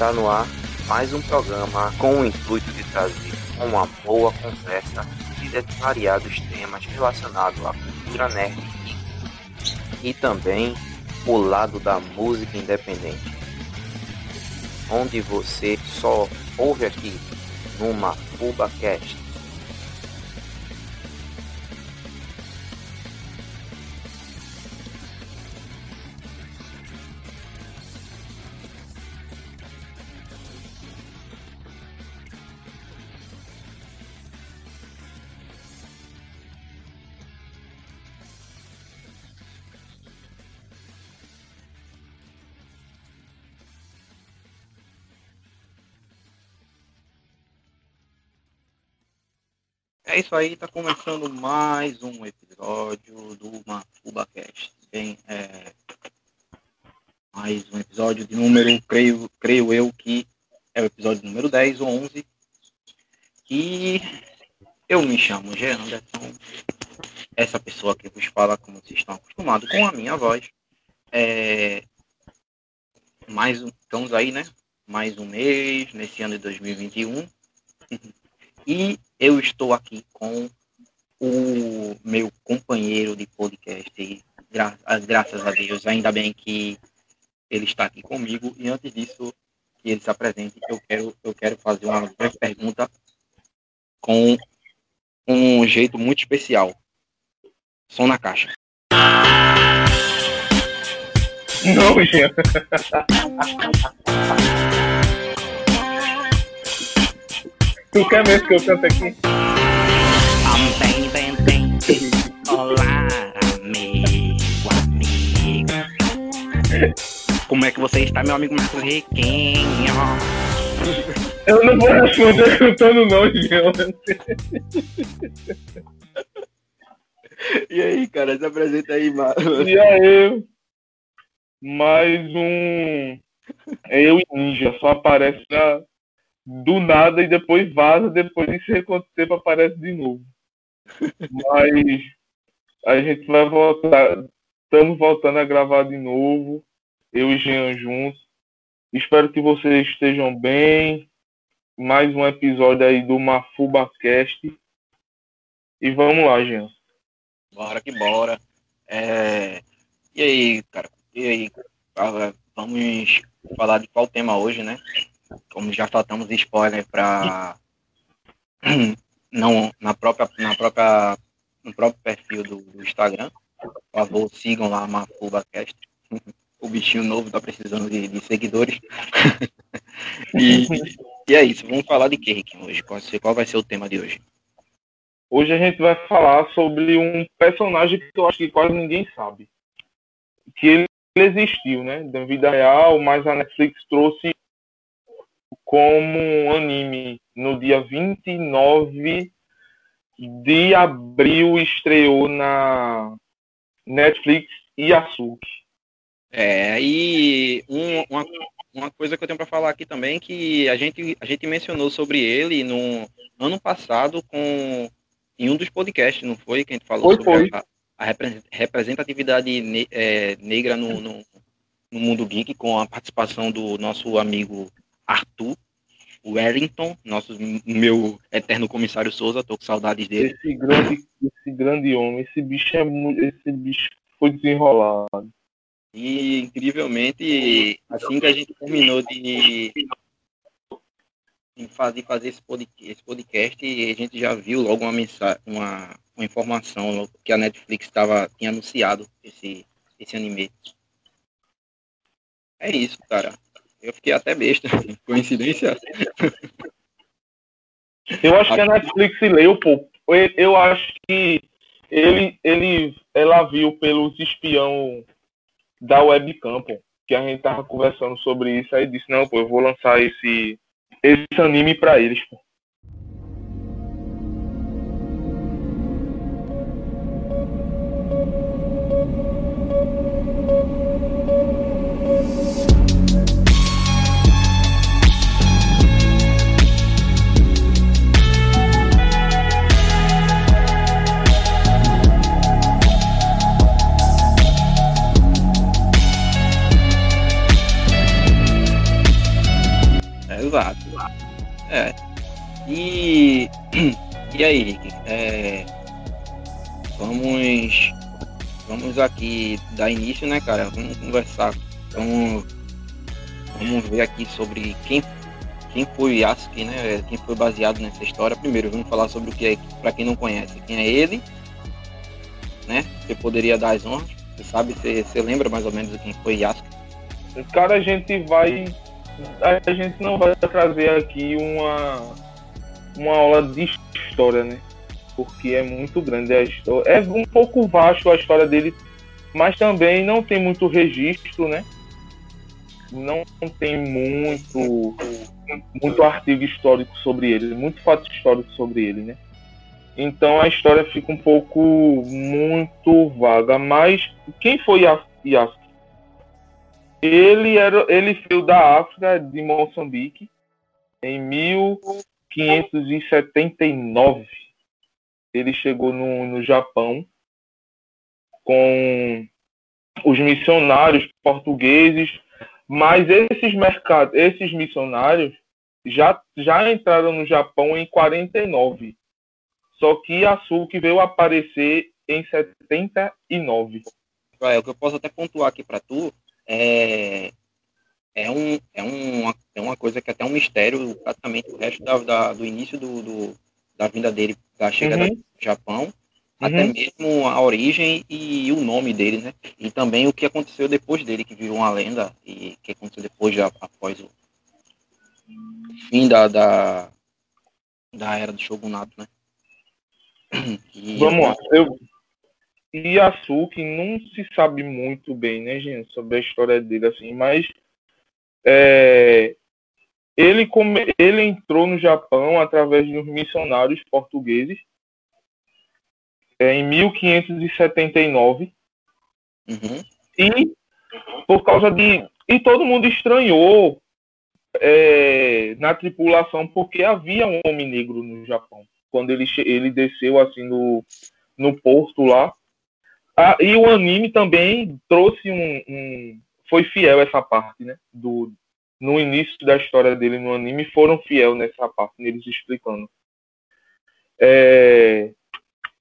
Está no ar mais um programa com o intuito de trazer uma boa conversa de variados temas relacionados à cultura nerd e também o lado da música independente, onde você só ouve aqui numa FubaCast. É isso aí, tá começando mais um episódio do MafubaCast. Bem, é, mais um episódio de número, creio, creio eu que é o episódio número 10 ou 11. E eu me chamo Jean essa pessoa que vos fala, como vocês estão acostumados com a minha voz. É, mais um, estamos aí, né? Mais um mês, nesse ano de 2021. E eu estou aqui com o meu companheiro de podcast, gra graças a Deus, ainda bem que ele está aqui comigo. E antes disso, que ele se apresente, eu quero, eu quero fazer uma breve pergunta com um jeito muito especial. Som na caixa. Não, gente. Tu quer mesmo que eu cante aqui? Bem, bem, bem. Olá, amigo, amigo. Como é que você está, meu amigo Marcos Riquinho? Eu não vou responder cantando não, Jean. E aí, cara, se apresenta aí, mano. E aí? Mais um. Eu e Ninja. Só aparece na... do nada e depois vaza. Depois isso acontecer tempo aparece de novo. Mas a gente vai voltar. Estamos voltando a gravar de novo. Eu e Jean juntos. Espero que vocês estejam bem. Mais um episódio aí do MafubaCast. E vamos lá, Jean. Bora que bora. É... E aí, cara? E aí? Vamos falar de qual tema hoje, né? Como já faltamos spoiler para não na própria na própria no próprio perfil do, do Instagram. Por favor, sigam lá MafubaCast. O bichinho novo tá precisando de, de seguidores. e, e é isso. Vamos falar de que, Rick, hoje? Qual, qual vai ser o tema de hoje? Hoje a gente vai falar sobre um personagem que eu acho que quase ninguém sabe. Que ele existiu, né? Da vida real, mas a Netflix trouxe como um anime no dia 29 de abril estreou na Netflix Yasuki. É, e um, uma, uma coisa que eu tenho para falar aqui também que a gente, a gente mencionou sobre ele no ano passado com em um dos podcasts, não foi? Que a gente falou Foi, sobre foi. a, a repre- representatividade ne- é, negra no, no, no mundo geek, com a participação do nosso amigo Arthur Wellington, nosso, meu eterno comissário Souza, tô com saudades dele. Esse grande, esse grande homem, esse bicho é esse bicho foi desenrolado. E incrivelmente, assim que a gente terminou de, de fazer, fazer esse, podcast, esse podcast, a gente já viu logo uma mensagem, uma, uma informação que a Netflix tava, tinha anunciado esse, esse anime. É isso, cara. Eu fiquei até besta. Coincidência? Eu acho que a Netflix leu, pô. Eu- Eu acho que ele, ele, ela viu pelos espião da webcam, pô, que a gente tava conversando sobre isso, aí disse, não, pô, eu vou lançar esse, esse anime pra eles, pô. Dar início, né, cara? Vamos conversar. Vamos, vamos ver aqui sobre quem, quem foi Yasuke, né? Quem foi baseado nessa história. Primeiro, vamos falar sobre o que é, para quem não conhece, quem é ele, né? Você poderia dar as honras? Você sabe, você, você lembra mais ou menos quem foi Yasuke? Cara, a gente vai. A gente não vai trazer aqui uma, uma aula de história, né? Porque é muito grande a história. É um pouco vasto a história dele, mas também não tem muito registro, né? Não tem muito, muito artigo histórico sobre ele, muito fato histórico sobre ele, né? Então a história fica um pouco muito vaga. Mas quem foi Yasuke? Ele era, ele veio da África, de Moçambique, em 1579. Ele chegou no, no Japão com os missionários portugueses, mas esses mercados, esses missionários já, já entraram no Japão em 49. Só que Yasuki veio aparecer em 79. É, o que eu posso até pontuar aqui para tu é, é, um, é, uma, é uma coisa que é até um mistério praticamente o resto da, da do início do, do, da vinda dele, da chegada uhum. do Japão, uhum. até mesmo a origem e o nome dele, né? E também o que aconteceu depois dele, que virou uma lenda, e que aconteceu depois, já, após o fim da, da, da era do shogunato, né? E, Vamos lá, eu, Yasuki não se sabe muito bem, né, gente, sobre a história dele, assim, mas é, ele, come, ele entrou no Japão através uns missionários portugueses é, em 1579 uhum. e por causa de e todo mundo estranhou é, na tripulação porque havia um homem negro no Japão quando ele ele desceu assim no no porto lá ah, e o anime também trouxe um, um, Foi fiel essa parte, né? Do, no início da história dele no anime, foram fiel nessa parte, neles explicando. É,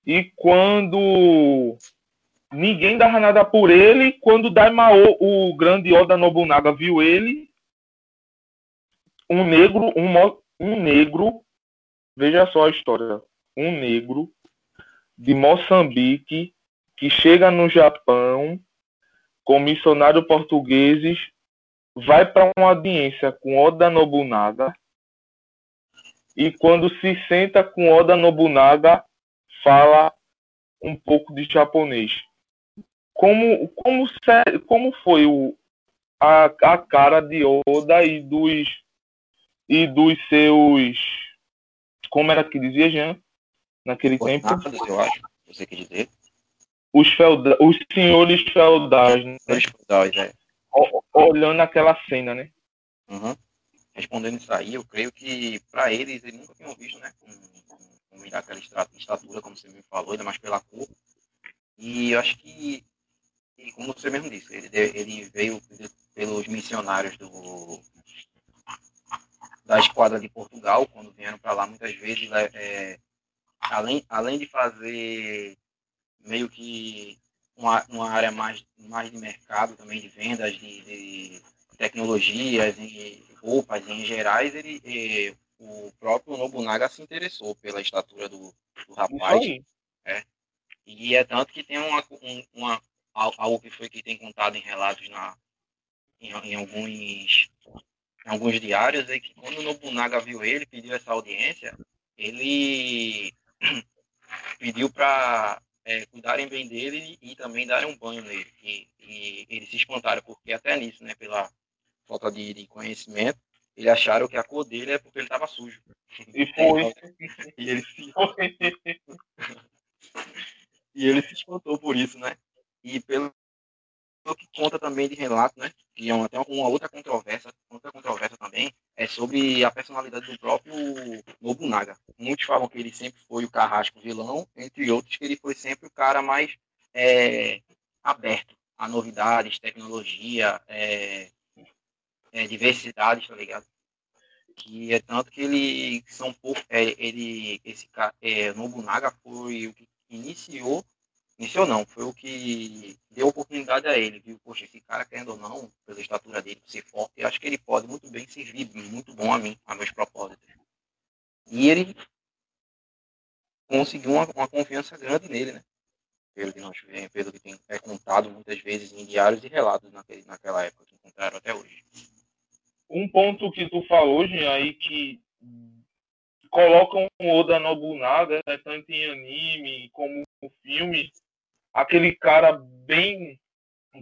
e quando ninguém dava nada por ele, quando Daimao, o grande Oda Nobunaga, viu ele, um negro, um, um negro, veja só a história, um negro de Moçambique que chega no Japão com missionários portugueses, vai para uma audiência com Oda Nobunaga e quando se senta com Oda Nobunaga fala um pouco de japonês. Como como como foi o a, a cara de Oda e dos e dos seus como era que dizia Jean naquele tempo? eu acho. Você quer dizer? os, felda os senhores feudais, né? feudais, é. Olhando aquela cena, né? Uhum. Respondendo isso aí, eu creio que para eles, eles nunca tinham visto, né? Com aquela estatura, como você me falou, ainda mais pela cor. E eu acho que, como você mesmo disse, ele, ele veio pelos missionários do, da esquadra de Portugal, quando vieram para lá, muitas vezes, é, além, além de fazer meio que uma, uma área mais, mais de mercado também, de vendas, de, de tecnologias, e roupas em gerais, ele, e, o próprio Nobunaga se interessou pela estatura do, do rapaz. É. E é tanto que tem uma, uma, algo que foi que tem contado em relatos na, em, em alguns em alguns diários é que quando o Nobunaga viu ele, pediu essa audiência, ele pediu para é, cuidarem bem dele e também darem um banho nele. E, e, eles se espantaram, porque até nisso, né, pela falta de, de conhecimento, eles acharam que a cor dele é porque ele estava sujo. E foi. e ele se... e ele se espantou por isso, né? E pelo que conta também de relato, né? Que é uma, até uma outra controvérsia, outra controvérsia também, é sobre a personalidade do próprio Nobunaga. Muitos falam que ele sempre foi o carrasco vilão, entre outros que ele foi sempre o cara mais é, aberto a novidades, tecnologia, é, é, diversidades, tá ligado? Que é tanto que ele são pouco, é, ele esse cara, é, Nobunaga foi o que iniciou, iniciou não, foi o que deu oportunidade a ele, viu? Poxa, esse cara querendo ou não, pela estatura dele, ser forte, acho que ele pode muito bem servir muito bom a mim, a meus propósitos. E ele conseguiu uma, uma confiança grande nele, né? Pelo que, nós, pelo que tem é contado muitas vezes em diários e relatos naquele, naquela época, que encontraram até hoje. Um ponto que tu falou, Jean, aí que colocam o Oda Nobunaga, né, tanto em anime como no filme, aquele cara bem,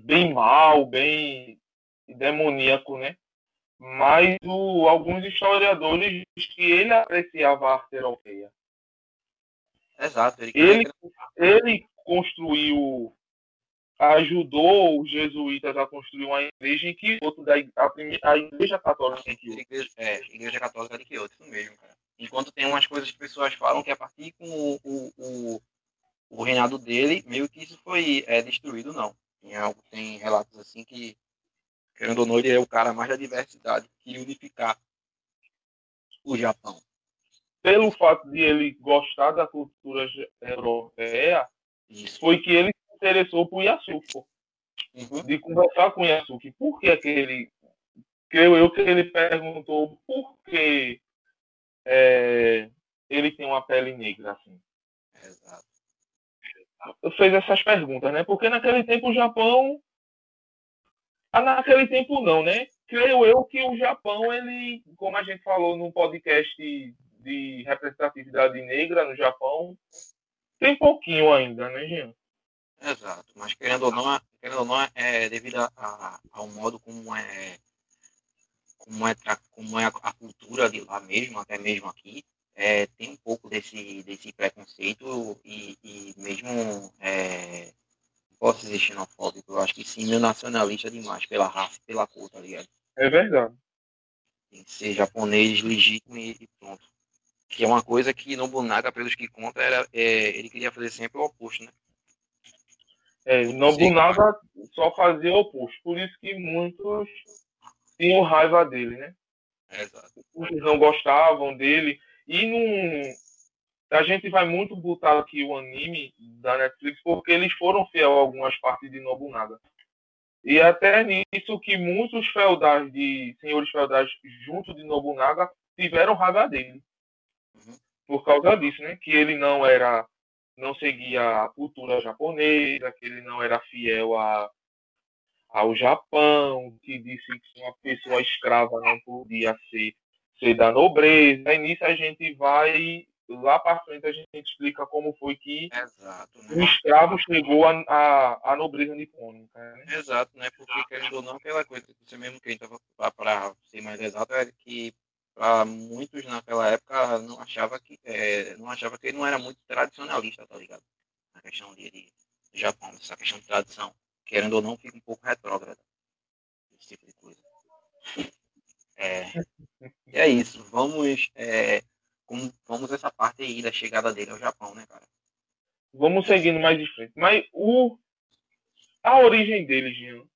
bem mal, bem demoníaco, né? Mas o, alguns historiadores dizem que ele apreciava a arte europeia. Exato. Ele, ele, ele construiu, ajudou os jesuítas a construir uma igreja em que outro da a, primeira, a igreja católica em que igreja, é, igreja católica de Kyoto, isso mesmo, cara. Enquanto tem umas coisas que pessoas falam que a partir com o, o, o, o reinado dele, meio que isso foi é, destruído, não. Tem, algo, tem relatos assim que, querendo ou não, ele é o cara mais da diversidade que unificar o Japão pelo fato de ele gostar da cultura europeia, Isso. foi que ele interessou por Yasuki. Uhum. De conversar com Yasuki. Por que aquele. Creio eu que ele perguntou por que é, ele tem uma pele negra assim. Exato. Fez essas perguntas, né? Porque naquele tempo o Japão. Ah, naquele tempo não, né? Creio eu que o Japão, ele, como a gente falou no podcast de representatividade negra no Japão tem pouquinho ainda, né, Jean? Exato, mas querendo ou não, querendo ou não é devido a, a, ao modo como é como é, como é a, a, cultura de lá mesmo, até mesmo aqui, é, tem um pouco desse, desse preconceito e, e mesmo é, posso dizer xenofóbico, eu acho que sim, meu nacionalista demais pela raça pela cor, tá ligado? É verdade. Tem que ser japonês legítimo e pronto que é uma coisa que Nobunaga, pelos que conta, era, é, ele queria fazer sempre o oposto, né? É, Nobunaga só fazia o oposto, por isso que muitos tinham raiva dele, né? Exato. Muitos não gostavam dele, e num, a gente vai muito botar aqui o anime da Netflix porque eles foram fiel a algumas partes de Nobunaga. E até nisso que muitos feudais de senhores feudais junto de Nobunaga tiveram raiva dele por causa disso, né? Que ele não era, não seguia a cultura japonesa, que ele não era fiel a, ao Japão, que disse que uma pessoa escrava não podia ser, ser da nobreza. E nisso a gente vai lá para frente a gente explica como foi que Exato, né? o escravo chegou à nobreza nipônica. Né? Exato, né? Porque querendo ou não, aquela coisa que você mesmo que a gente estava para ser mais exato é que para muitos naquela época não achava que é, não achava que ele não era muito tradicionalista, tá ligado? Na questão de, de Japão, essa questão de tradição, querendo ou não, fica um pouco retrógrada esse tipo de coisa. É, é isso. Vamos é, com, vamos essa parte aí da chegada dele ao Japão, né, cara? Vamos seguindo mais de frente. Mas o a origem dele, Jean,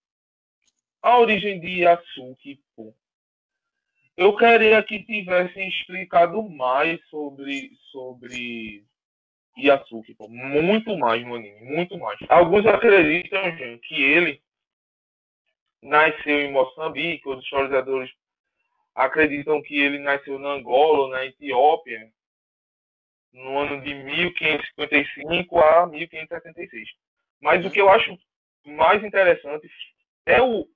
a origem de Yasuki, pô, eu queria que tivessem explicado mais sobre, sobre Yasuki, pô. muito mais no anime, muito mais. Alguns acreditam, gente, que ele nasceu em Moçambique, os historiadores acreditam que ele nasceu na Angola, na Etiópia, no ano de 1555 a 1576. Mas o que eu acho mais interessante é o,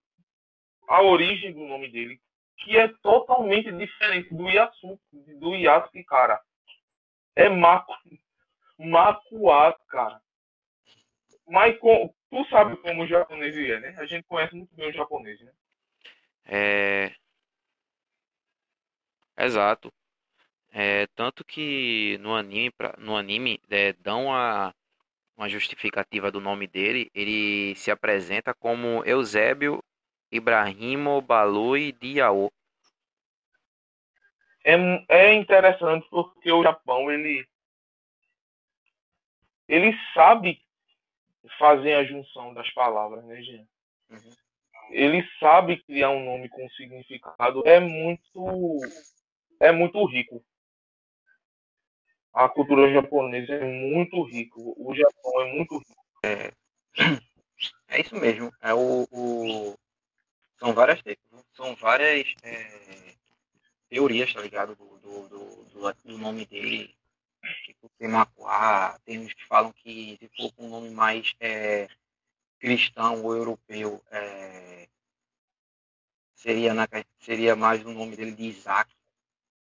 a origem do nome dele, que é totalmente diferente do Yasuki, do Yasuki, cara. É Maku, Makuá, cara. Mas com, tu sabe como o japonês é, né? A gente conhece muito bem o japonês, né? É. Exato. É, tanto que no anime, no anime é, dão a, uma justificativa do nome dele. Ele se apresenta como Eusébio Ibrahimo Balui Diao. É, é interessante porque o Japão ele ele sabe fazer a junção das palavras, né, gente? Uhum. Ele sabe criar um nome com significado. É muito é muito rico. A cultura japonesa é muito rico. O Japão é muito rico. É, é isso mesmo. É o, o, São várias, são várias é, teorias, tá ligado? Do, do, do, do, nome dele. Tipo, tem Macuá, tem uns que falam que se for um nome mais é, cristão ou europeu, é, seria, na, seria mais o nome dele de Isaac.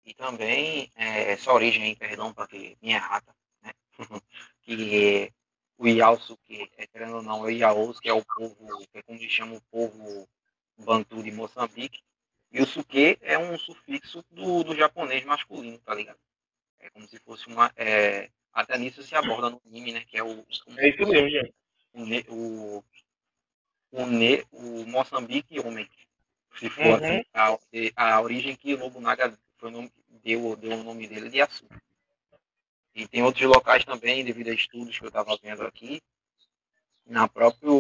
E também é, essa origem, perdão, porque minha errata, né? que o Iausuke, é, querendo ou não, é o Iaos, que é o povo, que é como eles chamam o povo bantu de Moçambique. E o suke é um sufixo do, do japonês masculino, tá ligado? É como se fosse uma. É, até nisso se aborda no anime, né? Que é o. É isso mesmo, gente. O, o, o, ne, o Moçambique homem. Se for Uhum. assim, a, a origem que o Nobunaga foi o nome, deu, deu o nome dele de Yasu. E tem outros locais também, devido a estudos que eu estava vendo aqui, na própria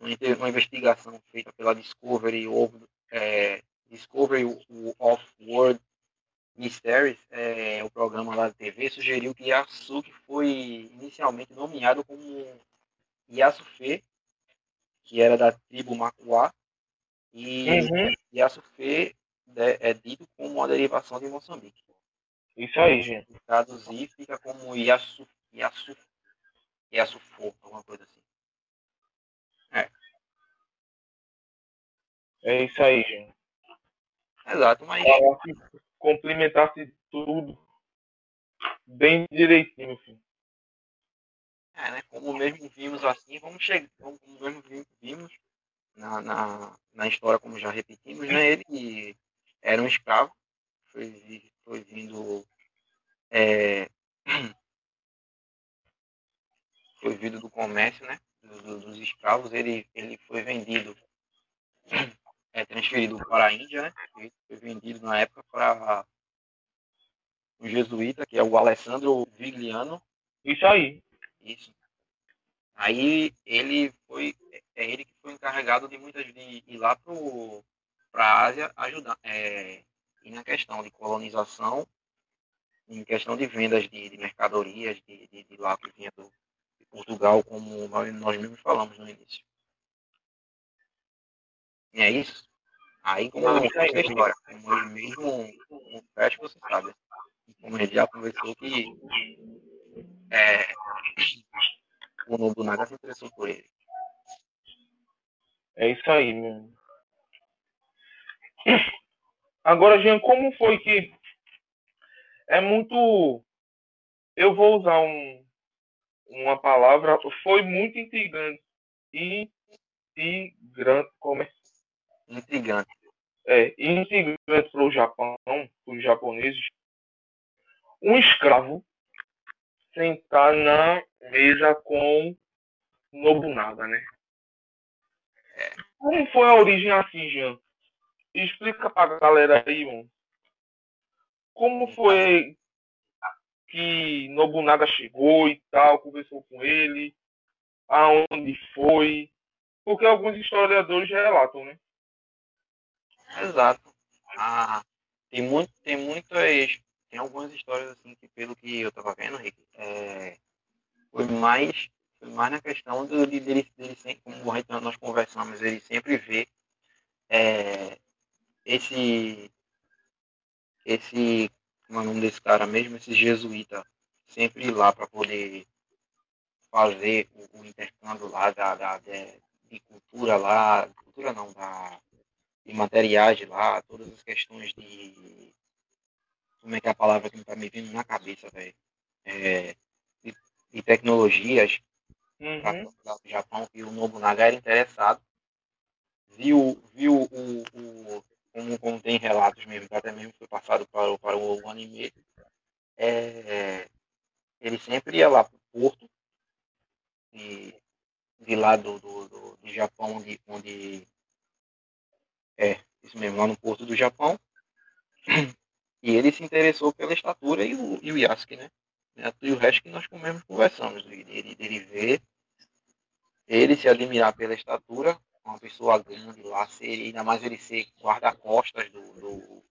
uma investigação feita pela Discovery, of, é, Discovery of World Mysteries, é, o programa lá da TV, sugeriu que Yasuki foi inicialmente nomeado como Yasufe, que era da tribo Makuá, e Uhum. Yasufe é dito como uma derivação de Moçambique. Isso aí, gente. Traduzir fica como Yasu, Yasu, Yasufo, alguma coisa assim. É. É isso aí, gente. Exato, mas Falasse, complementasse tudo bem direitinho, filho. é, né, como mesmo vimos assim, vamos chegar, como mesmo vi- vimos na, na, na história, como já repetimos, né, ele era um escravo, foi, foi vindo é, foi vindo do comércio, né, do- do- dos escravos, ele, ele foi vendido, é, transferido para a Índia, né, ele foi vendido na época para um jesuíta, que é o Alessandro Vigliano, Isso aí. isso. Aí ele foi, é ele que foi encarregado de muitas de ir lá para a Ásia ajudar, é, e na questão de colonização, em questão de vendas de, de mercadorias de, de, de lá que vinha do, de Portugal, como nós, nós mesmos falamos no início. E é isso. Aí como Ah, eu isso aí. essa história, como ele mesmo teste, você sabe. Como gente já conversou que é, o Nobunaga se interessou por ele. É isso aí, meu. Agora, Jean, como foi que é muito. Eu vou usar um, uma palavra. Foi muito intrigante. Intrigante. Como é? Intrigante. É, intrigante para o Japão, para os japoneses. Um escravo sentar na mesa com Nobunaga, né? Como foi a origem assim, Jean? Explica pra galera aí, mano. Como foi que Nobunaga chegou e tal, conversou com ele, aonde foi, porque alguns historiadores relatam, né? Exato. Ah, tem, muito, tem muitas. Tem algumas histórias assim que, pelo que eu tava vendo, Rick, é, foi mais. Foi mais na questão do, de, dele, dele sempre, como gente- nós conversamos, ele sempre vê é, esse. Esse. Como é o nome desse cara mesmo? Esse jesuíta. Sempre lá para poder fazer o, o intercâmbio lá da, da, de, de cultura lá. Cultura não, da de materiais de lá, todas as questões de. Como é que é a palavra que não tá me vindo na cabeça, velho? É, de, de tecnologias Uhum. o Japão, que o Nobunaga era interessado. Viu, viu o, o, como, como tem relatos mesmo, que até mesmo foi passado para o, para o anime. É, ele sempre ia lá para o porto de, de lá do, do, do, do Japão, onde, onde é, isso mesmo, lá no Porto do Japão. E ele se interessou pela estatura e o, e o Yasuke, né? E o resto que nós mesmos conversamos, dele, dele ver, ele se admirar pela estatura, uma pessoa grande lá, ser, ainda mais ele ser guarda-costas do, do,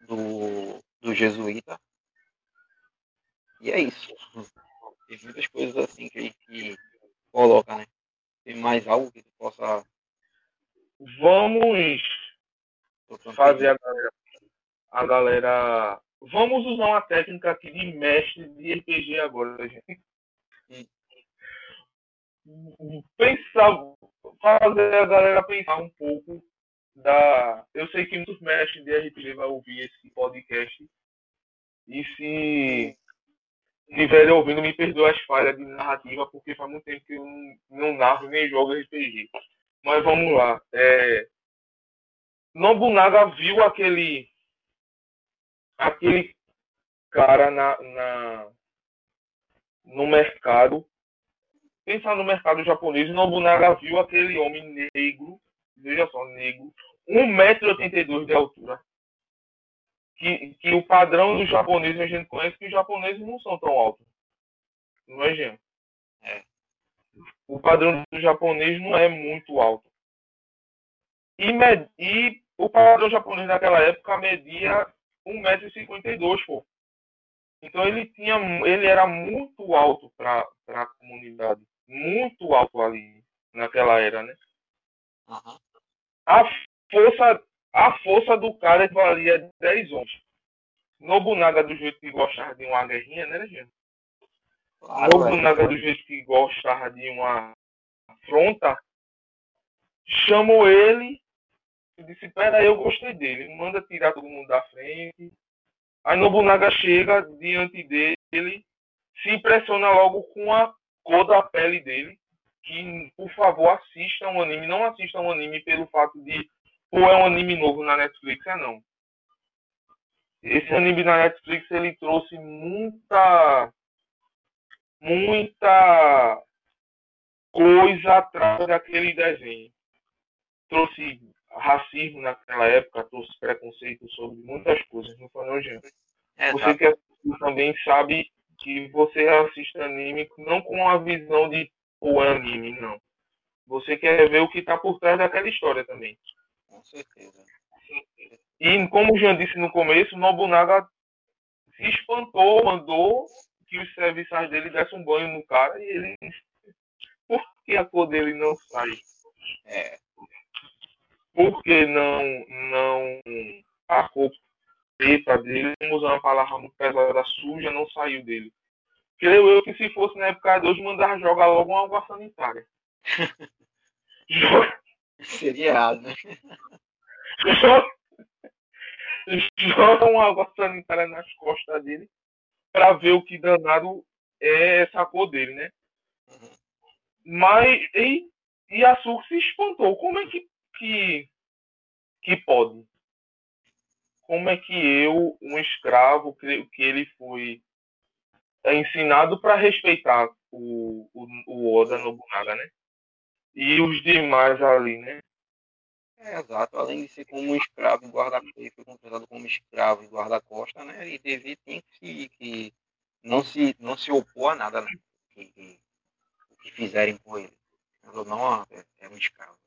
do, do jesuíta. E é isso. Tem muitas coisas assim que gente coloca, né? Tem mais algo que tu possa. Vamos fazer a galera, a galera. Vamos usar uma técnica aqui de mestre de RPG agora, gente. Pensar, fazer a galera pensar um pouco da. Eu sei que muitos mestres de RPG vão ouvir esse podcast. E se estiverem ouvindo, me perdoe as falhas de narrativa, porque faz muito tempo que eu não, não narro nem jogo RPG. Mas vamos lá. É... Nobunaga viu aquele aquele cara na, na no mercado. Pensar no mercado japonês, Nobunaga viu aquele homem negro, veja só, negro, 1,82m de altura. Que, que o padrão dos japoneses a gente conhece que os japoneses não são tão altos. Não é, Jean? O padrão do japonês não é muito alto. E, med... e o padrão japonês naquela época media 1,52m, pô. Então ele tinha, ele era muito alto para a comunidade, muito alto ali naquela era, né? Uhum. A força, a força do cara valia 10 homens. Nobunaga do jeito que gostava de uma guerrinha, né, gente? Claro, Nobunaga do jeito que gostava de uma afronta, chamou ele e disse, pera eu gostei dele, manda tirar todo mundo da frente, Aí Nobunaga chega diante dele, se impressiona logo com a cor da pele dele. Que, por favor, assista um anime. Não assista um anime pelo fato de, pô, é um anime novo na Netflix. É não. Esse anime na Netflix, ele trouxe muita, muita coisa atrás daquele desenho. Trouxe racismo naquela época, trouxe preconceito sobre muitas coisas, não foi não, gente? É, você que assiste também sabe que você assiste anime não com a visão de o anime, não. Você quer ver o que está por trás daquela história também. Com certeza. E como o Jean disse no começo, Nobunaga se espantou, mandou que os serviçais dele dessem um banho no cara e ele. Por que a cor dele não sai? É porque não, não a cor preta dele, vamos usar uma palavra muito pesada, suja, não saiu dele. Creio eu que se fosse na época de hoje, mandar jogar logo uma água sanitária. Seria errado, né? Joga uma água sanitária nas costas dele para ver o que danado é essa cor dele, né? Mas, e, e a Sur se espantou. Como é que que, que pode? Como é que eu, um escravo, que, que ele foi ensinado para respeitar o, o, o Oda Nobunaga, né? E os demais ali, né? Exato. Além de ser como um escravo e guarda-costa, foi contratado como escravo e guarda-costa, né? Ele devia ter que, que não, se, não se opor a nada né? que, que, que fizerem com ele. Não, é, é um escravo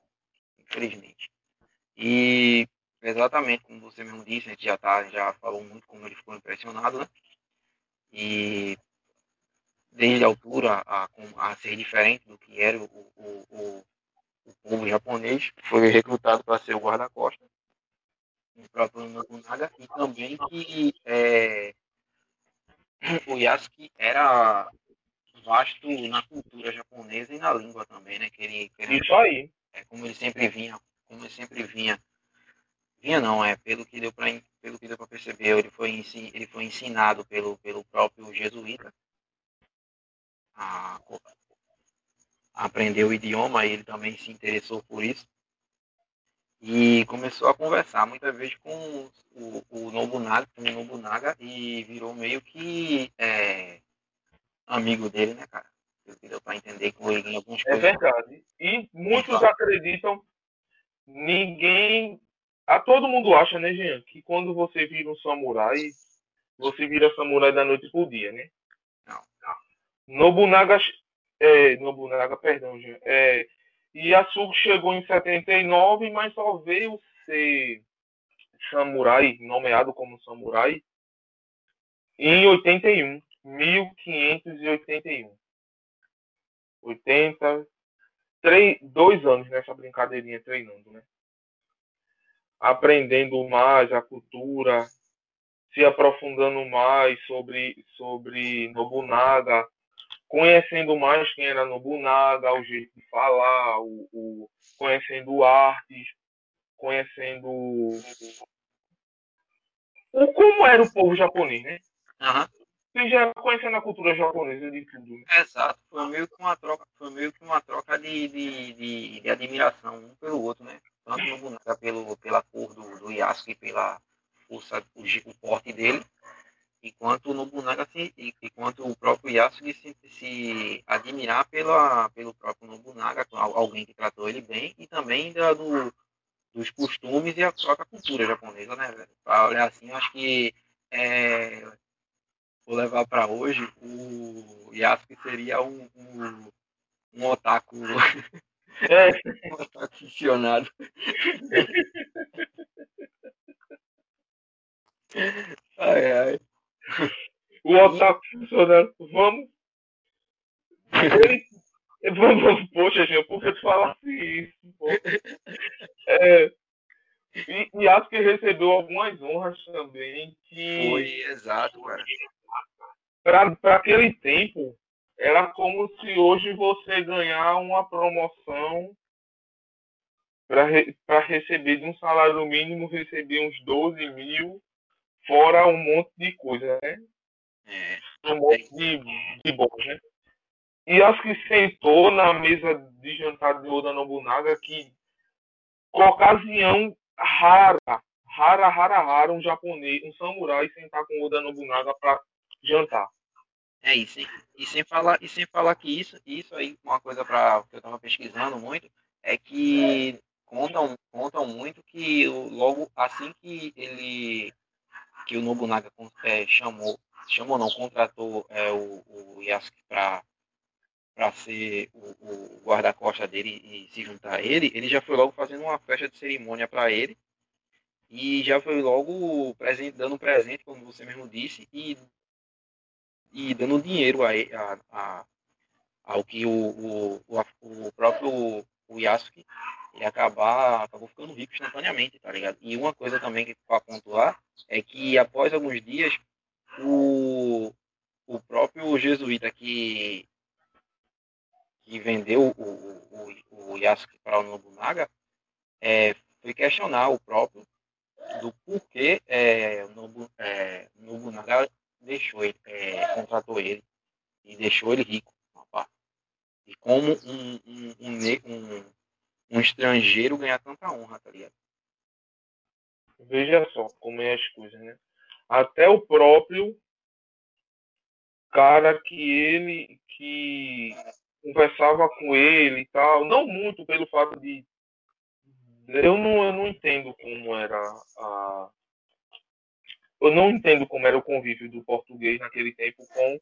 infelizmente. E exatamente como você mesmo disse, a gente já tá, já falou muito como ele ficou impressionado, né? E desde a altura a, a ser diferente do que era o, o, o, o povo japonês, foi recrutado para ser o guarda-costa o próprio Nobunaga e também que é, o Yasuki era vasto na cultura japonesa e na língua também, né? Que ele, que ele, Isso aí é, como ele sempre vinha, como ele sempre vinha, vinha não, é, pelo que deu para pelo que deu para perceber, ele foi, ele foi ensinado pelo, pelo próprio jesuíta a aprender o idioma, e ele também se interessou por isso. E começou a conversar muitas vezes com o, o Nobunaga, com o Nobunaga e virou meio que é, amigo dele, né, cara? deu para entender com ele em alguns É verdade. E muitos acreditam, ninguém. A todo mundo acha, né, Jean, que quando você vira um samurai, você vira samurai da noite pro dia, né? Não. Nobunaga. É, Nobunaga, perdão, Jean. É, Yasuko chegou em 79, mas só veio ser samurai, nomeado como samurai, em 81, 1581. 80, três, dois anos nessa brincadeirinha treinando, né? Aprendendo mais a cultura, se aprofundando mais sobre, sobre Nobunaga, conhecendo mais quem era Nobunaga, o jeito de falar, o, o conhecendo artes, conhecendo o, como era o povo japonês, né? Aham. Você já conhecendo a cultura japonesa de tudo, né? Exato, foi meio que uma troca, foi meio que uma troca de, de, de, de admiração um pelo outro, né? Tanto no Nobunaga pelo, pela cor do, do Yasuke, pela força, o, o porte dele, enquanto o Nobunaga se, enquanto o próprio Yasuke se, se admirar pela, pelo próprio Nobunaga, alguém que tratou ele bem, e também da, do, dos costumes e a própria cultura japonesa, né, velho? Pra olhar assim, acho que é, vou levar para hoje, o Yasuke seria um, um, um otaku. É. um otaku funcionado. ai, ai. O otaku funcionando. Vamos. Vamos, vamos, poxa, gente, por que tu falasse isso? Pô? É, e, e acho que recebeu algumas honras também que. Foi, exato, cara. Para aquele tempo, era como se hoje você ganhar uma promoção para re, receber de um salário mínimo, receber uns 12 mil, fora um monte de coisa, né? É. Um monte de, de bons, né? E acho que sentou na mesa de jantar de Oda Nobunaga que, com ocasião rara, rara, rara, rara, um japonês, um samurai sentar com Oda Nobunaga para jantar. É isso, e sem falar, e sem falar que isso, isso aí, uma coisa para que eu estava pesquisando muito, é que contam, contam muito que logo assim que ele, que o Nobunaga é, chamou, chamou não, contratou é, o, o Yasuke para para ser o, o guarda-costa dele e se juntar a ele, ele já foi logo fazendo uma festa de cerimônia para ele e já foi logo presente, dando presente, como você mesmo disse, e, e dando dinheiro a, a, a ao que o, o, o, próprio o Yasuke ele acabar, acabou ficando rico instantaneamente, tá ligado? E uma coisa também que para pontuar é que após alguns dias o, o próprio jesuíta que que vendeu o, o, o Yasuke para o Nobunaga é, foi questionar o próprio do porquê é, Nobu, é, Nobunaga deixou ele, é, contratou ele e deixou ele rico. E como um, um, um, um, estrangeiro ganhar tanta honra, tá ligado? Veja só como é as coisas, né? Até o próprio cara que ele que conversava com ele e tal, não muito pelo fato de eu não, eu não entendo como era a eu não entendo como era o convívio do português naquele tempo com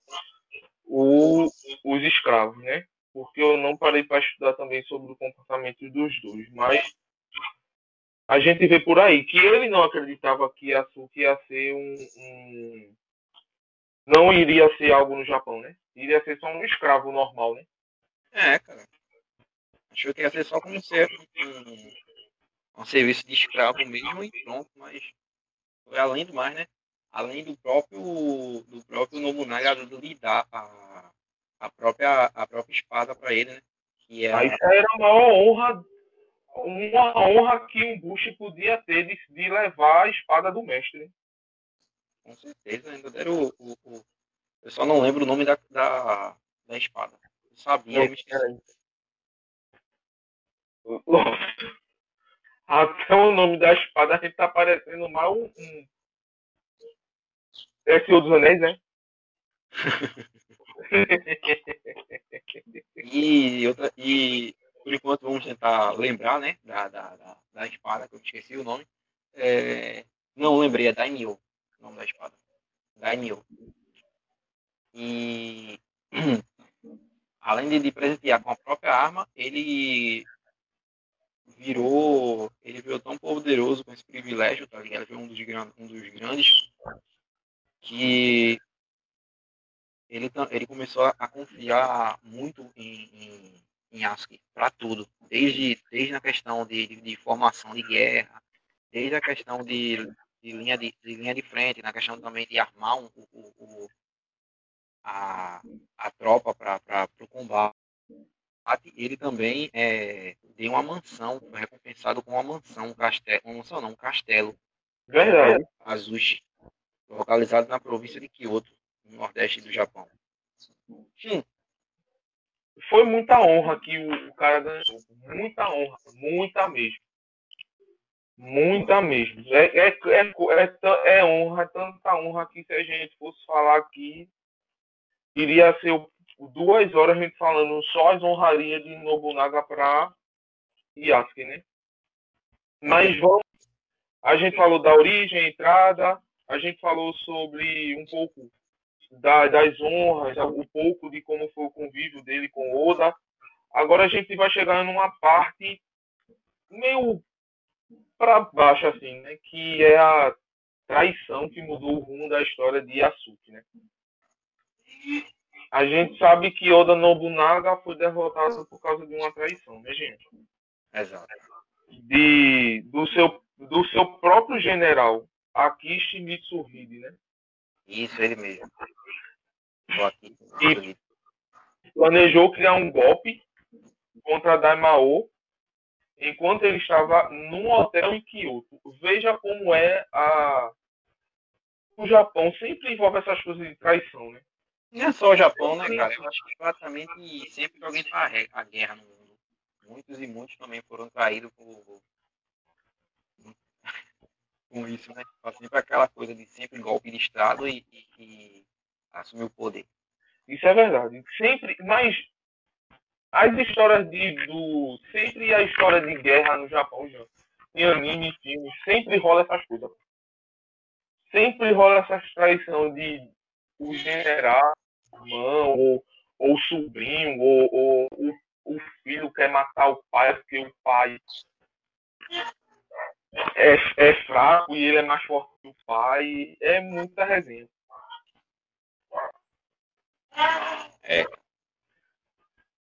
o, os escravos, né? Porque eu não parei para estudar também sobre o comportamento dos dois, mas a gente vê por aí que ele não acreditava que ia, que ia ser um, um não iria ser algo no Japão, né? Iria ser só um escravo normal, né? É, cara. Achou que ia ser só como ser um, um serviço de escravo mesmo e pronto, mas foi além do mais, né? Além do próprio do próprio Nobunaga lhe dar a, a própria a própria espada para ele, né? Que é a... Isso era a maior honra uma honra que um Bush podia ter de, de levar a espada do mestre. Com certeza, ainda deram o, o, o, Eu só não lembro o nome da, da, da espada sabia, eu me esqueci. Até o nome da espada a gente tá parecendo mal um. É Senhor dos Anéis, né? e, outra, e por enquanto vamos tentar lembrar, né? Da, da, da, da espada, que eu esqueci o nome. É, não lembrei, é Daimyo, o nome da espada. Daimyo. E além de, presentear com a própria arma, ele virou ele virou tão poderoso com esse privilégio, tá ligado? Foi um dos, um dos grandes que ele, ele começou a confiar muito em, em, em ASCII para tudo, desde, desde a questão de, de, de, formação de guerra, desde a questão de, de, linha, de, de linha de frente, na questão também de armar um, o, o, a, a tropa para o combate. Ele também é, deu uma mansão, foi recompensado com uma mansão, um castelo, uma mansão não, um castelo. Verdade. Azushi, localizado na província de Kyoto, no nordeste do Japão. Sim. Foi muita honra que o, cara ganhou. Muita honra, muita mesmo. Muita mesmo. É, é, é, é, é honra, tanta honra que se a gente fosse falar aqui, iria ser duas horas a gente falando só as honrarias de Nobunaga para Yasuke, né? Mas vamos. A gente falou da origem, entrada, a gente falou sobre um pouco da, das honras, um pouco de como foi o convívio dele com Oda. Agora a gente vai chegar numa parte meio para baixo, assim, né? Que é a traição que mudou o rumo da história de Yasuki, né? A gente sabe que Oda Nobunaga foi derrotado por causa de uma traição, né, gente? Exato. De, do, seu, do seu próprio general, Akishi Mitsuhide, né? Isso, ele mesmo. Aqui, e planejou criar um golpe contra Daimao enquanto ele estava num hotel em Kyoto. Veja como é a o Japão sempre envolve essas coisas de traição, né? Não é só o Japão, né, cara? Eu acho que praticamente sempre alguém faz a guerra no mundo, muitos e muitos também foram traídos por com isso, né? Sempre aquela coisa de sempre golpe de Estado e, e, e assumir o poder. Isso é verdade. Sempre, mas as histórias de do sempre a história de guerra no Japão, em anime, filmes, sempre rola essas coisas. Sempre rola essa traição de o general, irmão, ou, ou sobrinho, ou, ou o, o filho quer matar o pai porque o pai é, é fraco e ele é mais forte que o pai. É muita resenha. É.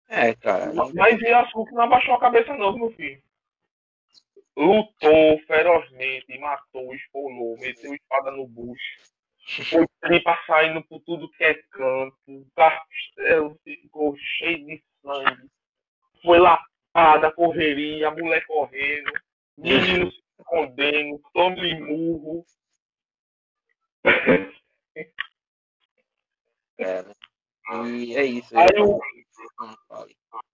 É, cara. Mas Yasuki não abaixou a cabeça não, meu filho. Lutou ferozmente, matou, espolou, meteu espada no bucho. Foi tripa saindo por tudo que é canto. O castelo ficou cheio de sangue. Foi lapada, correria, a mulher correndo. Menino se escondendo, tome murro. É, e é isso. Aí o,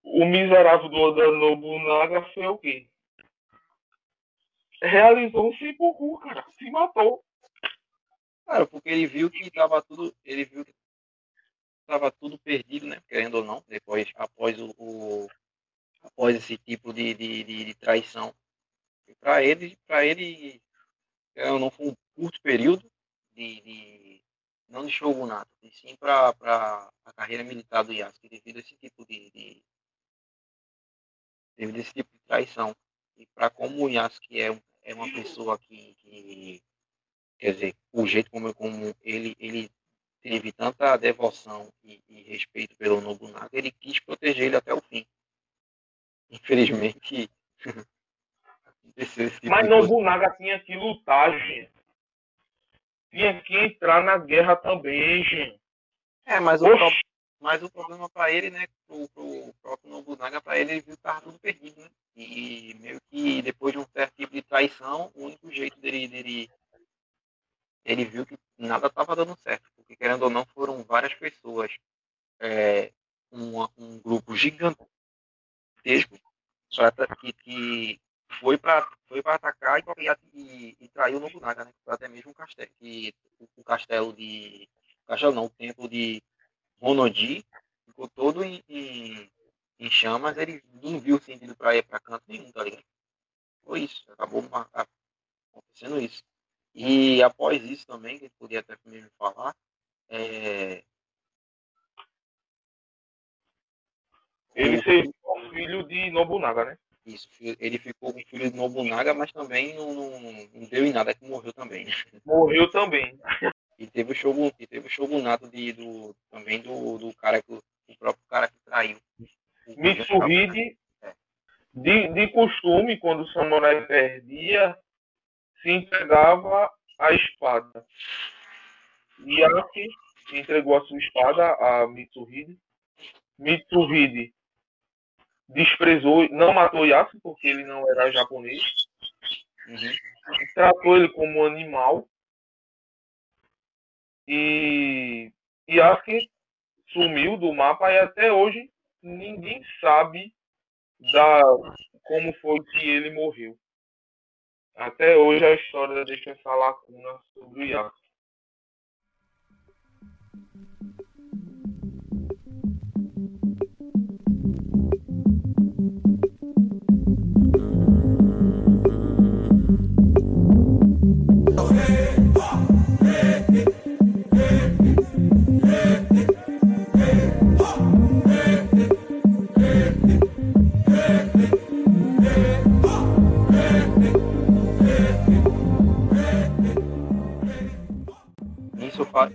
o miserável do Oda Nobunaga foi o quê? Realizou um sepulcro, cara. Se matou. Cara, porque ele viu que tava tudo. Ele viu que tava tudo perdido, né? Querendo ou não, depois, após o, o após esse tipo de, de, de, de traição. Para ele, para ele, não foi um curto período de, de não de shogunato, e sim para a carreira militar do Yasuke, devido a esse tipo de, de devido a esse tipo de traição. E para como o Yasuke é, é uma pessoa que, que quer dizer, o jeito como, como ele, ele teve tanta devoção e, e, respeito pelo Nobunaga, ele quis proteger ele até o fim. Infelizmente. tipo Mas Nobunaga tinha que lutar, gente. Tinha que entrar na guerra também, gente. É, mas o, pro... mas o problema para ele, né, pro, pro próprio Nobunaga, para ele, ele viu que estava tudo perdido, né? E meio que depois de um certo tipo de traição, o único jeito dele, dele ele viu que nada estava dando certo, porque querendo ou não foram várias pessoas, é, um, um grupo gigantesco que, que foi para foi atacar e, e, e traiu o Nobunaga, né? Até mesmo o castelo, que, o, castelo de castelo não, o templo de Ronodi ficou todo em, em, em chamas, ele não viu sentido para ir para canto nenhum, tá ligado? Foi isso, acabou acontecendo isso. E após isso também, que a gente podia até mesmo falar, é... ele seria o filho de Nobunaga, né? Isso, ele ficou com o filho de Nobunaga, mas também não, não, não deu em nada, que morreu também. né? Morreu também. E teve o shogun, e teve o shogunato de, do, também do, do cara que o próprio cara que traiu. Mitsuhide, de, de costume, quando o samurai perdia, se entregava a espada. Yaki entregou a sua espada a Mitsuhide. Mitsuhide desprezou, não matou Yaki porque ele não era japonês. Uhum. tratou ele como um animal. E Yasuke sumiu do mapa e até hoje ninguém sabe da como foi que ele morreu. Até hoje a história deixa essa lacuna sobre o Yasuke.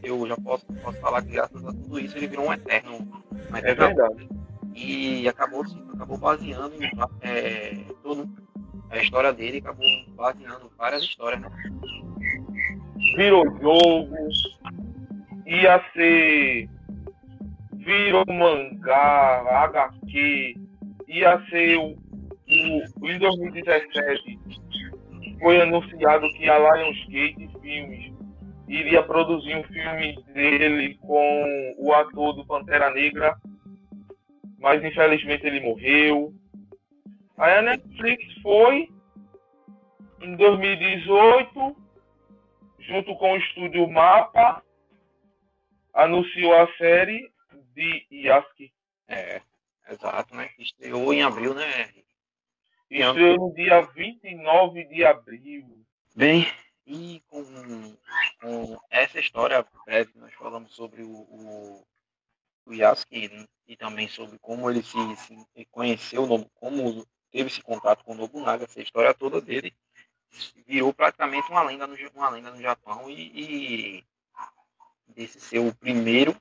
Eu, já posso, posso falar que graças a tudo isso ele virou um eterno. Um É eterno verdade. e acabou, acabou baseando é, tudo. A história dele acabou baseando várias histórias, né? Virou jogo, ia ser. Virou mangá, HQ, ia ser o, o, em 2017 foi anunciado que a Lionsgate Filmes iria produzir um filme dele com o ator do Pantera Negra, mas infelizmente ele morreu. Aí a Netflix foi em 2018, junto com o estúdio Mapa, anunciou a série de Yasuke. É, exato, né? Estreou em abril, né? Estreou no dia 29 de abril. Bem, e com, com essa história breve, nós falamos sobre o, o, o Yasuke né? e também sobre como ele se, se conheceu, como teve esse contato com o Nobunaga, essa história toda dele virou praticamente uma lenda no, uma lenda no Japão e, e desse ser o primeiro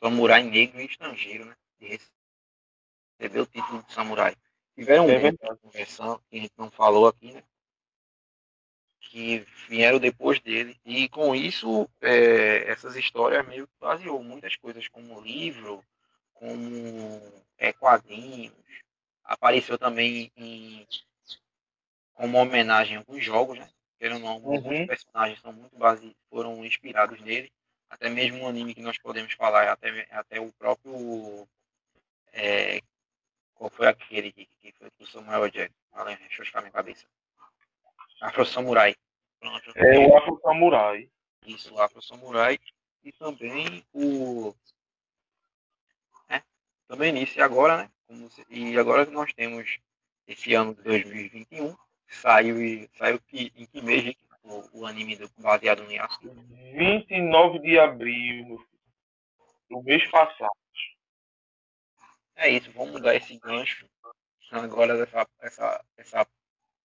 samurai negro e estrangeiro, né? De receber o título de samurai. Tiveram É um conversão que a gente não falou aqui, né? Que vieram depois dele. E com isso, é, essas histórias meio que baseou muitas coisas, como livro, como é, quadrinhos. Apareceu também em, como homenagem a alguns jogos, né? Querendo ou não, alguns Uhum. personagens são muito base, foram inspirados nele. Até mesmo um anime que nós podemos falar, até, até o próprio. é, qual foi aquele que, que foi do Samuel Jackson? Olha, deixa eu buscar minha cabeça. Afro Samurai. Pronto. É o Afro Samurai. Isso, o Afro Samurai. E também o. É, também nisso. E agora, né? E agora que nós temos esse ano de 2021, saiu, e- saiu que, em que mês o, o anime do- baseado no Yasuke? 29 de abril. Do mês passado. É isso, vamos mudar esse gancho agora dessa essa, essa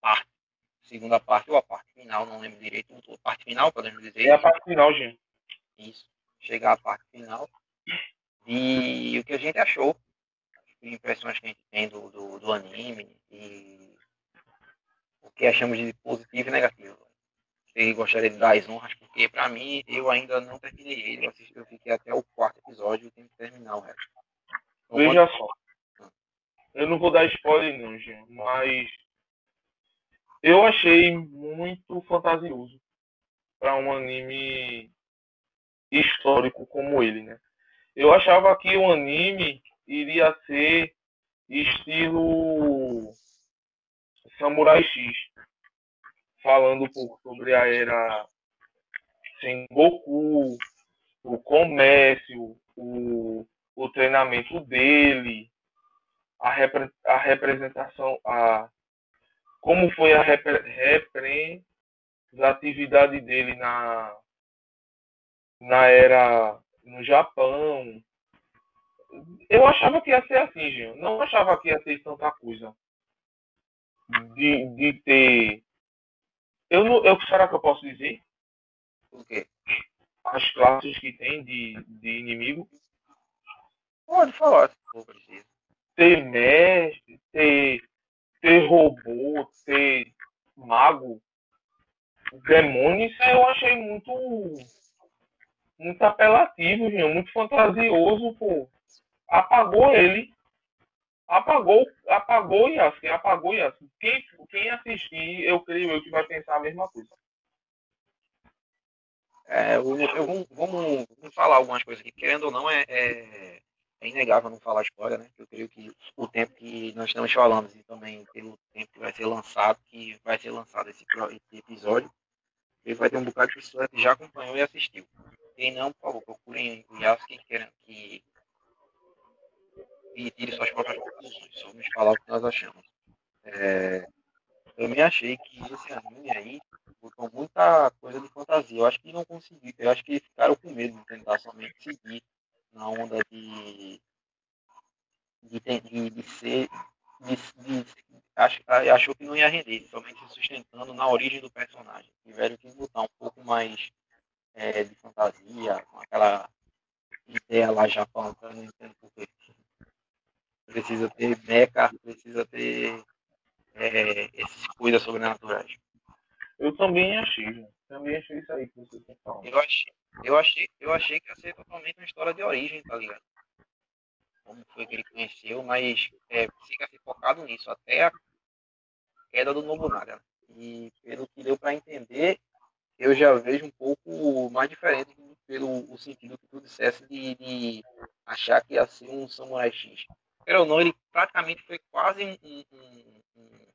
parte, segunda parte ou a parte final, não lembro direito, a parte final, podemos dizer. É a parte final, gente. Isso, chegar à parte final. E o que a gente achou, impressões que a gente tem do, do, do anime e o que achamos de positivo e negativo. Eu gostaria de dar as honras, porque para mim eu ainda não terminei ele, eu, assisti, eu fiquei até o quarto episódio e tenho que terminar o resto. Então, Veja só. Eu não vou dar spoiler não, gente, mas eu achei muito fantasioso para um anime histórico como ele, né? Eu achava que o anime iria ser estilo Samurai X, falando pouco sobre a era Sengoku, o comércio, o, o treinamento dele, a, repre, a representação, a como foi a repre, representatividade dele na na era no Japão. Eu achava que ia ser assim, Gil. Não achava que ia ser tanta coisa. de, de ter. Eu não, eu, será que eu posso dizer? O quê? As classes que tem de, de inimigo? Pode falar se for preciso. Ter mestre, ter, ter robô, ter mago, demônio, isso eu achei muito. Muito apelativo, muito fantasioso, pô. Apagou ele apagou, apagou e assim, apagou e assim. Quem, quem assistir, eu creio eu que vai pensar a mesma coisa. É, eu, eu, vamos, falar algumas coisas aqui. Querendo ou não, é, é, é, inegável não falar spoiler, né? Eu creio que o tempo que nós estamos falando e também pelo tempo que vai ser lançado, que vai ser lançado esse, esse episódio, ele vai ter um bocado de pessoas que já acompanhou e assistiu. Quem não, por favor, procurem o Yasuki que, que e tire suas próprias conclusões. Vamos falar o que nós achamos. É, eu me achei que esse anime aí botou muita coisa de fantasia. Eu acho que não conseguiu. Eu acho que ficaram com medo de tentar somente seguir na onda de. de, de, de ser. De, de, acho, achou que não ia render, somente se sustentando na origem do personagem. Tiveram que botar um pouco mais é, de fantasia, com aquela ideia lá japão, eu não entendo porquê precisa ter meca, precisa ter é, essas coisas sobrenaturais. Eu também achei, também achei isso aí que você está falando. Eu achei, eu achei, eu achei que ia ser totalmente uma história de origem, tá ligado? Como foi que ele conheceu, mas é, fica focado nisso, até a queda do Nobunaga. E pelo que deu para entender, eu já vejo um pouco mais diferente pelo o sentido que tu dissesse de, de achar que ia ser um Samurai X ou não, ele praticamente foi quase um, um, um,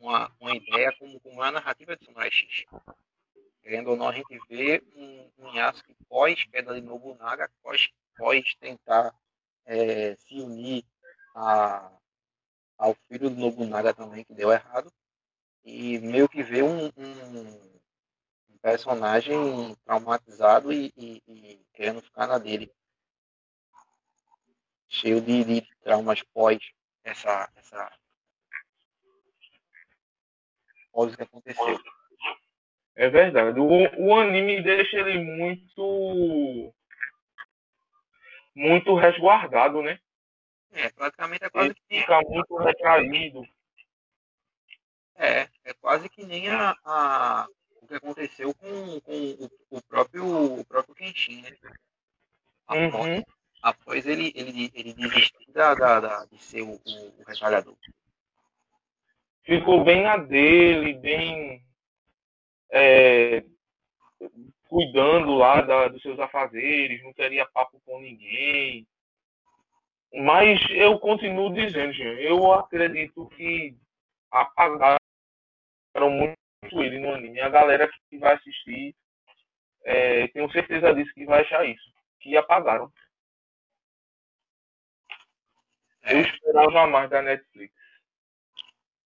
uma, uma ideia como, como a narrativa de X. Querendo ou não, a gente vê um, um Yasuke pós-queda de Nobunaga, pós, pós tentar é, se unir a, ao filho do Nobunaga também, que deu errado, e meio que vê um, um personagem traumatizado e, e, e, querendo ficar na dele cheio de, de traumas pós essa, essa pós que aconteceu. É verdade. O, o anime deixa ele muito muito resguardado, né? É, praticamente é quase ele que fica muito retraído. É, é quase que nem a, a o que aconteceu com, com o, o próprio o próprio Kenshin, né? Uhum após ele, ele, ele desistir da, da, da de ser o, o, o retalhador. Ficou bem na dele, bem é, cuidando lá da, dos seus afazeres, não queria papo com ninguém. Mas eu continuo dizendo, gente, eu acredito que apagaram muito ele no anime. A galera que vai assistir, é, tenho certeza disso que vai achar isso. Que apagaram. Eu esperava mais da Netflix.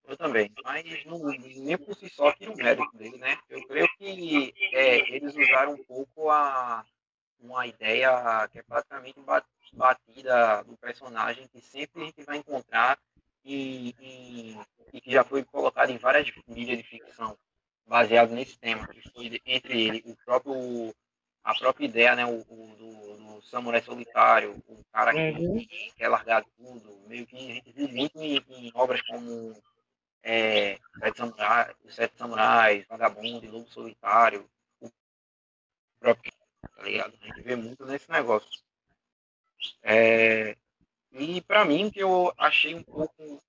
Eu também, mas não, nem por si só aqui no mérito dele, né? Eu creio que é, eles usaram um pouco a, uma ideia que é praticamente batida do personagem que sempre a gente vai encontrar e, e, e que já foi colocado em várias mídias de ficção baseado nesse tema, que foi entre ele, o próprio a própria ideia, né, o, o do, do, samurai solitário, o cara que, uhum. que quer largar tudo, meio que a gente muito em, em obras como é, Sete Samurais, Sete Samurais, Vagabundo, Lobo Solitário, o próprio, tá ligado? A gente vê muito nesse negócio. É, e para mim, que eu achei um pouco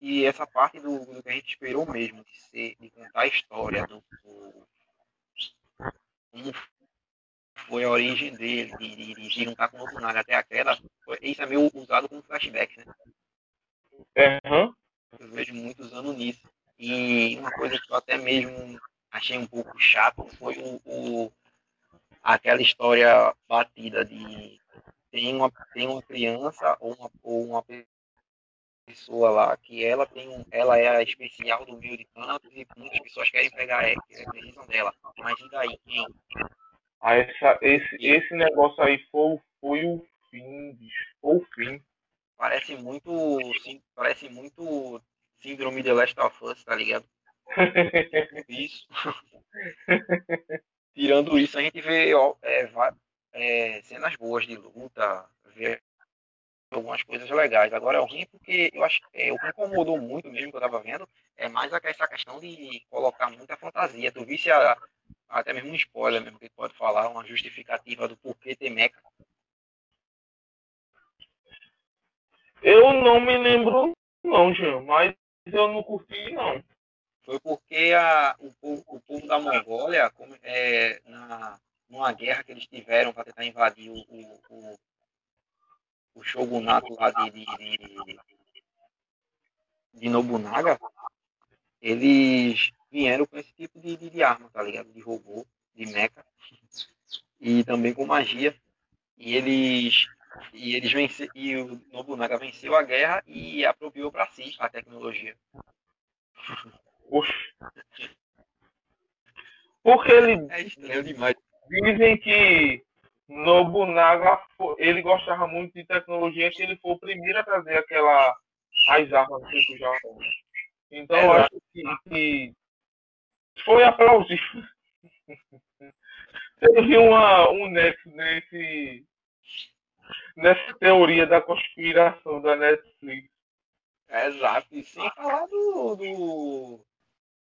e essa parte do, do, que a gente esperou mesmo, de, ser, de contar a história do, do como foi a origem dele, de, de, de juntar com o Nobunaga até a queda, foi, isso é meio usado como flashback, né? Uhum. Eu vejo muito usando nisso. E uma coisa que eu até mesmo achei um pouco chato foi o, o aquela história batida de tem uma, tem uma criança ou uma, ou uma pessoa lá que ela tem um, ela é a especial do meio de cantos e muitas pessoas querem pegar ela, precisam dela. Mas e daí? Quem? Aí essa, esse, esse negócio aí foi, foi o fim, bicho. Foi o fim. Parece muito. Sim, parece muito síndrome de Last of Us, tá ligado? Isso. Tirando isso, a gente vê ó, é, é, cenas boas de luta, vê algumas coisas legais. Agora é ruim porque eu acho é, o que incomodou muito mesmo que eu tava vendo é mais essa questão de colocar muita fantasia. Tu visse a- até mesmo um spoiler mesmo que tu pode falar, uma justificativa do porquê ter mecha. Eu não me lembro, não, Jean, mas eu não curti, não. Foi porque a, o, povo, o povo da Mongólia, é, na, numa guerra que eles tiveram para tentar invadir o, o, o, o shogunato lá de, de, de, de Nobunaga, eles vieram com esse tipo de, de, de arma, tá ligado? De robô, de mecha, e também com magia. E eles e eles vence, e o Nobunaga venceu a guerra e apropriou para si a tecnologia. Oxe. Porque ele É estranho demais. dizem que Nobunaga ele gostava muito de tecnologia, que ele foi o primeiro a trazer aquela as armas pro Japão. Então eu acho que, que foi aplausível. Teve uma, um nexo nesse, nessa teoria da conspiração da Netflix. Exato, e sem falar do. do...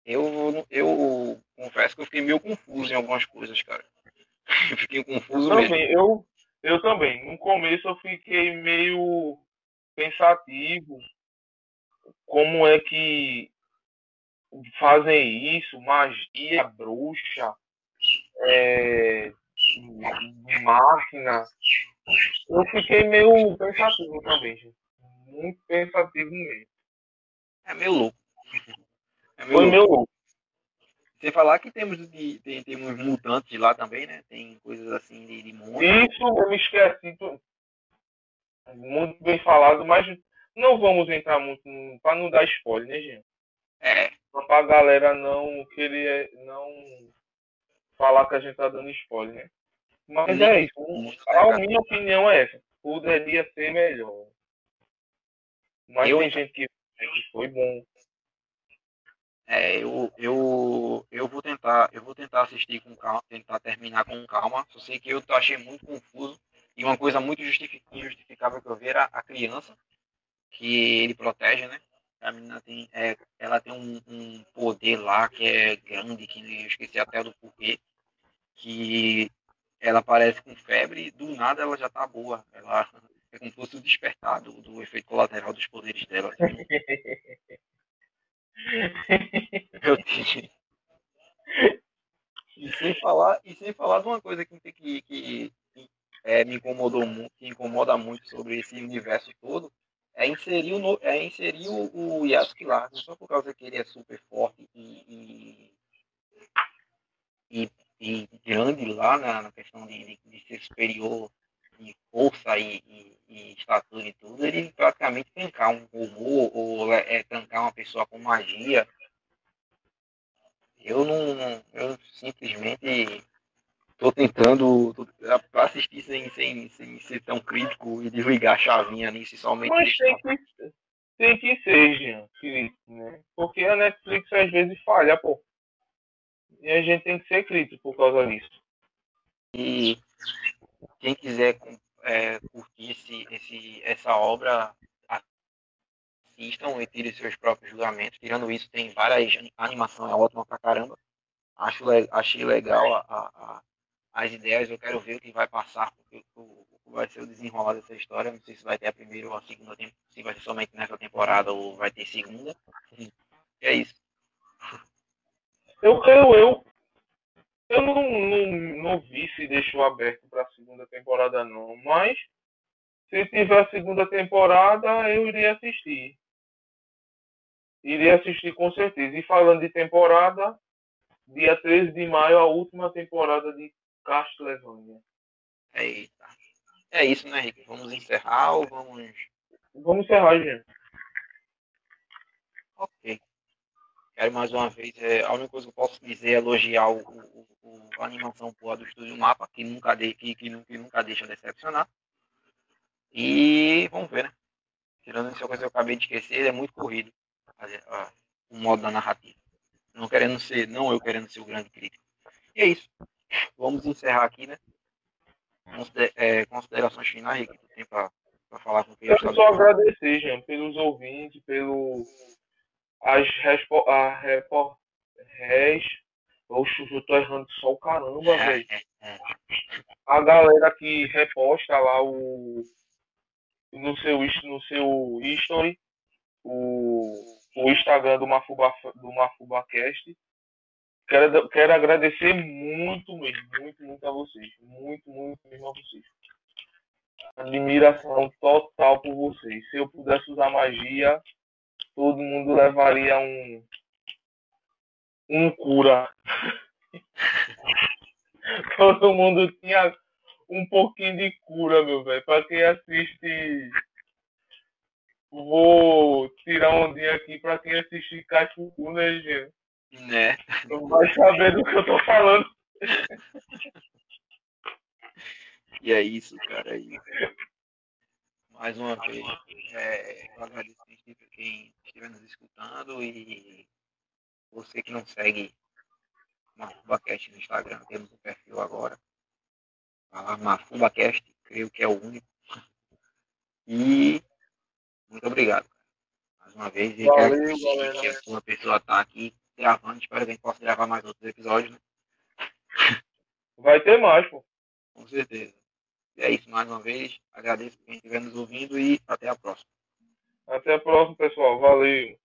Eu, eu confesso que eu fiquei meio confuso em algumas coisas, cara. Eu fiquei confuso mesmo. Também, eu, eu também. No começo eu fiquei meio pensativo. Como é que fazem isso? Magia, bruxa, é, máquina. Eu fiquei meio pensativo também, gente. Muito pensativo mesmo. É meio louco. É meio Foi louco. meu louco. Sem falar que temos, de, tem, tem uns mutantes lá também, né? Tem coisas assim de, de monstro. Isso eu me esqueci. Muito bem falado, mas não vamos entrar muito para não dar spoiler, né, gente? É, Só pra galera não querer não falar que a gente tá dando spoiler, né? Mas é isso. A minha opinião é essa. Poderia ser melhor. Mas Eu- tem gente que foi bom. É, eu, eu, eu vou tentar, eu vou tentar assistir com calma, tentar terminar com calma. Só sei que eu achei muito confuso e uma coisa muito justifi- injustificável que eu vi era a criança que ele protege, né? A menina tem, é, ela tem um, um poder lá que é grande, que eu esqueci até do porquê, que ela aparece com febre e do nada ela já tá boa. Ela é como se fosse o despertar do, do efeito colateral dos poderes dela. assim. Eu. E sem falar, e sem falar de uma coisa que, que, que, é, me incomodou muito, que incomoda muito sobre esse universo todo, é inserir o, no- é inserir o, o Yasuki lá, não só por causa que ele é super forte e, e, e, e grande lá na, na questão de, de, de ser superior de força e, e, e estatura e tudo, ele praticamente trancar um robô ou é, trancar uma pessoa com magia. Eu não. Eu simplesmente tô tentando tô- pra assistir sem, sem, sem ser tão crítico e desligar a chavinha nisso e somente Mas tem que, tem que ser, Jean, né? Porque a Netflix às vezes falha, pô. E a gente tem que ser crítico por causa disso. E quem quiser é, curtir esse, esse, essa obra, assistam e tirem seus próprios julgamentos. Tirando isso, tem várias. A animação é ótima pra caramba. Acho, achei legal a, a- a- as ideias. Eu quero ver o que vai passar, porque o, o vai ser o desenrolar dessa história. Não sei se vai ter a primeira ou a segunda temporada, se vai ser somente nessa temporada ou vai ter segunda. É isso. Eu creio eu. Eu não, não, não vi se deixou aberto para a segunda temporada, não. Mas se tiver a segunda temporada, eu iria assistir. Iria assistir com certeza. E falando de temporada, dia 13 de maio, a última temporada de Castlevania. Eita. É isso, né, Henrique? Vamos encerrar ou vamos. Vamos encerrar, gente. Ok. Quero mais uma vez, é, a única coisa que eu posso dizer é elogiar o, o- o- a animação boa do Estúdio Mapa, que nunca, de, que, que, que nunca deixa decepcionar. E vamos ver, né? Tirando essa coisa que eu acabei de esquecer, ele é muito corrido. a, o modo da narrativa. Não querendo ser, não eu querendo ser o grande crítico. E é isso. Vamos encerrar aqui, né? Consider, é, considerações finais tu tem para falar com quem Eu só agradecer, Jean, pelos ouvintes, pelo as respo, a repor, res, Oxe, eu tô errando só o caramba, velho. A galera que reposta lá o no seu no seu history o, o Instagram do Mafuba do MafubaCast. Quero, quero agradecer muito mesmo, muito, muito a vocês. Muito, muito mesmo a vocês. Admiração total por vocês. Se eu pudesse usar magia, todo mundo levaria um um cura. Todo mundo tinha um pouquinho de cura, meu velho. Pra quem assiste. Vou tirar um dia aqui pra quem assiste Cachucu, né, gente? Né? Não vai saber do que eu tô falando. E é isso, cara. É isso. Mais uma vez, é, eu agradeço sempre quem estiver nos escutando e você que não segue MafubaCast no Instagram, temos um perfil agora. Lá, MafubaCast, creio que é o único. E muito obrigado. Mais uma vez, e Valeu, quero galera. que a sua pessoa está aqui gravando. Espero que a gente possa gravar mais outros episódios, né? Vai ter mais, pô. Com certeza. E é isso, mais uma vez. Agradeço quem estiver nos ouvindo e até a próxima. Até a próxima, pessoal. Valeu.